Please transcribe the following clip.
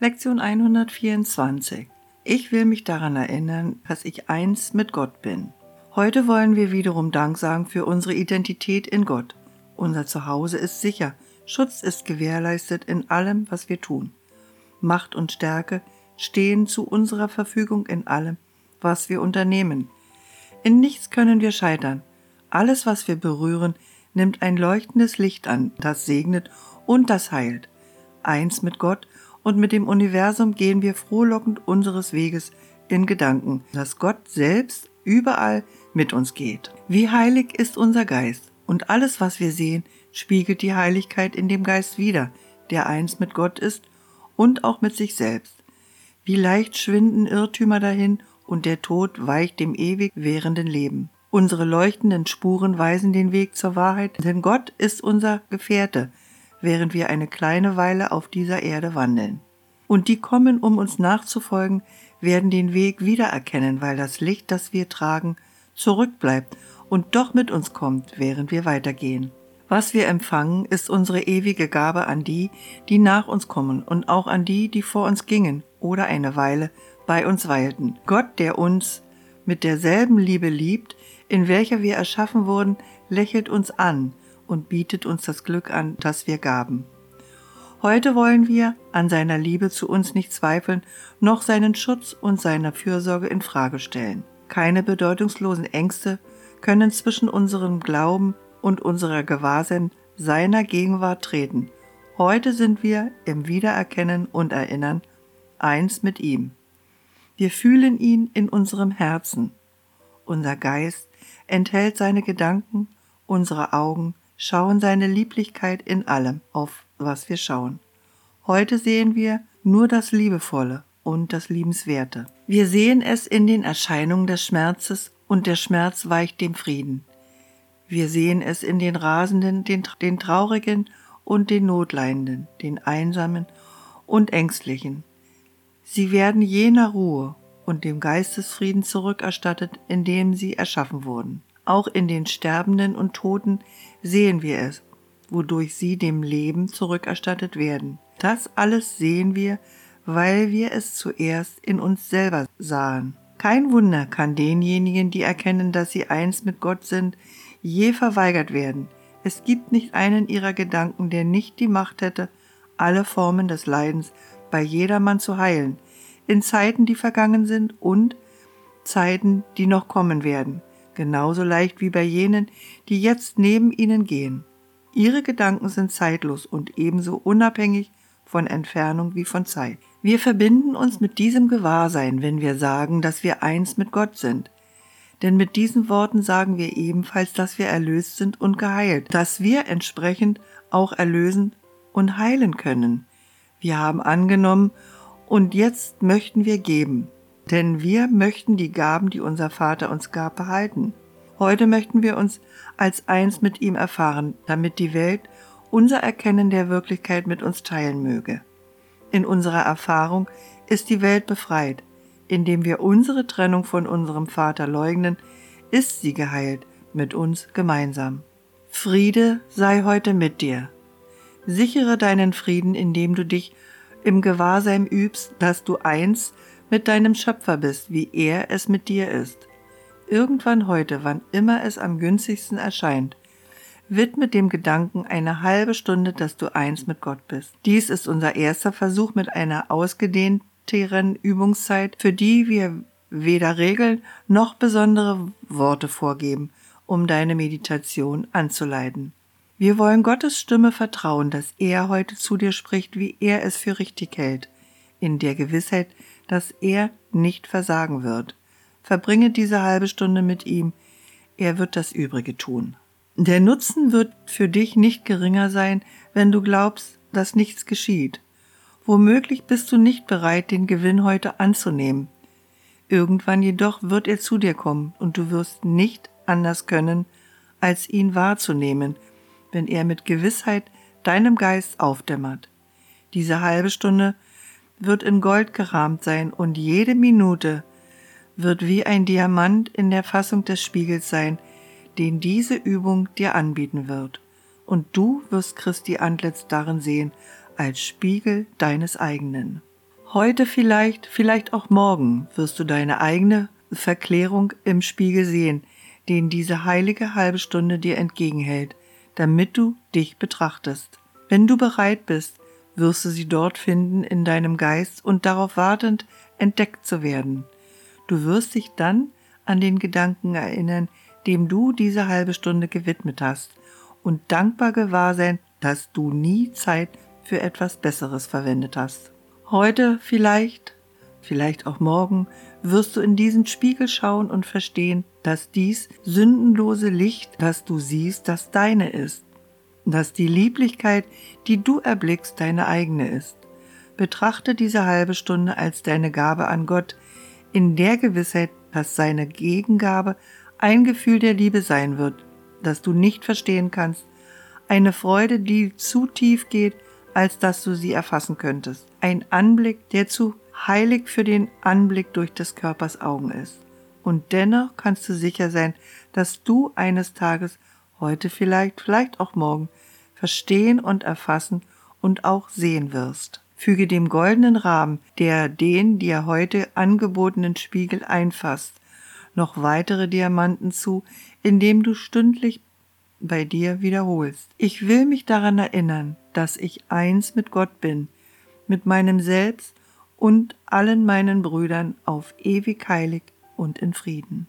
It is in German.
Lektion 124. Ich will mich daran erinnern, dass ich eins mit Gott bin. Heute wollen wir wiederum Dank sagen für unsere Identität in Gott. Unser Zuhause ist sicher, Schutz ist gewährleistet in allem, was wir tun. Macht und Stärke stehen zu unserer Verfügung in allem, was wir unternehmen. In nichts können wir scheitern. Alles, was wir berühren, nimmt ein leuchtendes Licht an, das segnet und das heilt. Eins mit Gott und mit dem Universum gehen wir frohlockend unseres Weges in Gedanken, dass Gott selbst überall mit uns geht. Wie heilig ist unser Geist und alles, was wir sehen, spiegelt die Heiligkeit in dem Geist wider, der eins mit Gott ist und auch mit sich selbst. Wie leicht schwinden Irrtümer dahin und der Tod weicht dem ewig währenden Leben. Unsere leuchtenden Spuren weisen den Weg zur Wahrheit, denn Gott ist unser Gefährte, während wir eine kleine Weile auf dieser Erde wandeln. Und die kommen, um uns nachzufolgen, werden den Weg wiedererkennen, weil das Licht, das wir tragen, zurückbleibt und doch mit uns kommt, während wir weitergehen. Was wir empfangen, ist unsere ewige Gabe an die, die nach uns kommen und auch an die, die vor uns gingen oder eine Weile bei uns weilten. Gott, der uns mit derselben Liebe liebt, in welcher wir erschaffen wurden, lächelt uns an und bietet uns das Glück an, das wir gaben. Heute wollen wir an seiner Liebe zu uns nicht zweifeln, noch seinen Schutz und seiner Fürsorge in Frage stellen. Keine bedeutungslosen Ängste können zwischen unserem Glauben und unserer Gewahrsinn seiner Gegenwart treten. Heute sind wir im Wiedererkennen und Erinnern eins mit ihm. Wir fühlen ihn in unserem Herzen. Unser Geist enthält seine Gedanken, unsere Augen schauen seine Lieblichkeit in allem, auf was wir schauen. Heute sehen wir nur das Liebevolle und das Liebenswerte. Wir sehen es in den Erscheinungen des Schmerzes und der Schmerz weicht dem Frieden. Wir sehen es in den Rasenden, den, den Traurigen und den Notleidenden, den Einsamen und Ängstlichen. Sie werden jener Ruhe und dem Geistesfrieden zurückerstattet, in dem sie erschaffen wurden. Auch in den Sterbenden und Toten sehen wir es, wodurch sie dem Leben zurückerstattet werden. Das alles sehen wir, weil wir es zuerst in uns selber sahen. Kein Wunder kann denjenigen, die erkennen, dass sie eins mit Gott sind, je verweigert werden. Es gibt nicht einen ihrer Gedanken, der nicht die Macht hätte, alle Formen des Leidens bei jedermann zu heilen, in Zeiten, die vergangen sind und Zeiten, die noch kommen werden genauso leicht wie bei jenen, die jetzt neben ihnen gehen. Ihre Gedanken sind zeitlos und ebenso unabhängig von Entfernung wie von Zeit. Wir verbinden uns mit diesem Gewahrsein, wenn wir sagen, dass wir eins mit Gott sind. Denn mit diesen Worten sagen wir ebenfalls, dass wir erlöst sind und geheilt, dass wir entsprechend auch erlösen und heilen können. Wir haben angenommen und jetzt möchten wir geben denn wir möchten die Gaben, die unser Vater uns gab, behalten. Heute möchten wir uns als eins mit ihm erfahren, damit die Welt unser Erkennen der Wirklichkeit mit uns teilen möge. In unserer Erfahrung ist die Welt befreit. Indem wir unsere Trennung von unserem Vater leugnen, ist sie geheilt, mit uns gemeinsam. Friede sei heute mit dir. Sichere deinen Frieden, indem du dich im Gewahrsein übst, dass du eins mit deinem Schöpfer bist, wie er es mit dir ist. Irgendwann heute, wann immer es am günstigsten erscheint, widme dem Gedanken eine halbe Stunde, dass du eins mit Gott bist. Dies ist unser erster Versuch mit einer ausgedehnteren Übungszeit, für die wir weder Regeln noch besondere Worte vorgeben, um deine Meditation anzuleiten. Wir wollen Gottes Stimme vertrauen, dass er heute zu dir spricht, wie er es für richtig hält, in der Gewissheit, dass er nicht versagen wird. Verbringe diese halbe Stunde mit ihm, er wird das Übrige tun. Der Nutzen wird für dich nicht geringer sein, wenn du glaubst, dass nichts geschieht. Womöglich bist du nicht bereit, den Gewinn heute anzunehmen. Irgendwann jedoch wird er zu dir kommen und du wirst nicht anders können, als ihn wahrzunehmen, wenn er mit Gewissheit deinem Geist aufdämmert. Diese halbe Stunde wird in Gold gerahmt sein und jede Minute wird wie ein Diamant in der Fassung des Spiegels sein, den diese Übung dir anbieten wird. Und du wirst Christi Antlitz darin sehen, als Spiegel deines eigenen. Heute vielleicht, vielleicht auch morgen wirst du deine eigene Verklärung im Spiegel sehen, den diese heilige halbe Stunde dir entgegenhält, damit du dich betrachtest. Wenn du bereit bist, wirst du sie dort finden in deinem Geist und darauf wartend entdeckt zu werden. Du wirst dich dann an den Gedanken erinnern, dem du diese halbe Stunde gewidmet hast, und dankbar gewahr sein, dass du nie Zeit für etwas Besseres verwendet hast. Heute vielleicht, vielleicht auch morgen, wirst du in diesen Spiegel schauen und verstehen, dass dies sündenlose Licht, das du siehst, das deine ist, dass die Lieblichkeit, die du erblickst, deine eigene ist. Betrachte diese halbe Stunde als deine Gabe an Gott, in der Gewissheit, dass seine Gegengabe ein Gefühl der Liebe sein wird, das du nicht verstehen kannst, eine Freude, die zu tief geht, als dass du sie erfassen könntest, ein Anblick, der zu heilig für den Anblick durch des Körpers Augen ist. Und dennoch kannst du sicher sein, dass du eines Tages, heute vielleicht, vielleicht auch morgen, verstehen und erfassen und auch sehen wirst. Füge dem goldenen Rahmen, der den dir heute angebotenen Spiegel einfasst, noch weitere Diamanten zu, indem du stündlich bei dir wiederholst. Ich will mich daran erinnern, dass ich eins mit Gott bin, mit meinem Selbst und allen meinen Brüdern auf ewig heilig und in Frieden.